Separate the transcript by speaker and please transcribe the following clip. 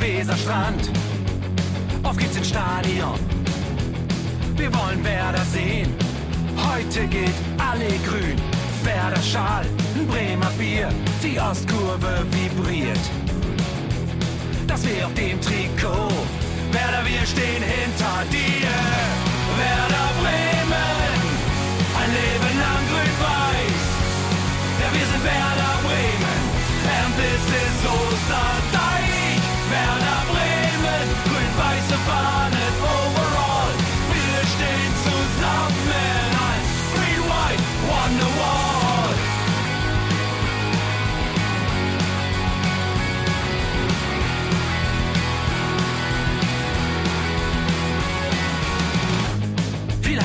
Speaker 1: Weserstrand. Auf geht's ins Stadion. Wir wollen Werder sehen. Heute geht alle grün. Werder Schal, Bremer Bier. Die Ostkurve vibriert. Das wir auf dem Trikot. Werder, wir stehen hinter dir.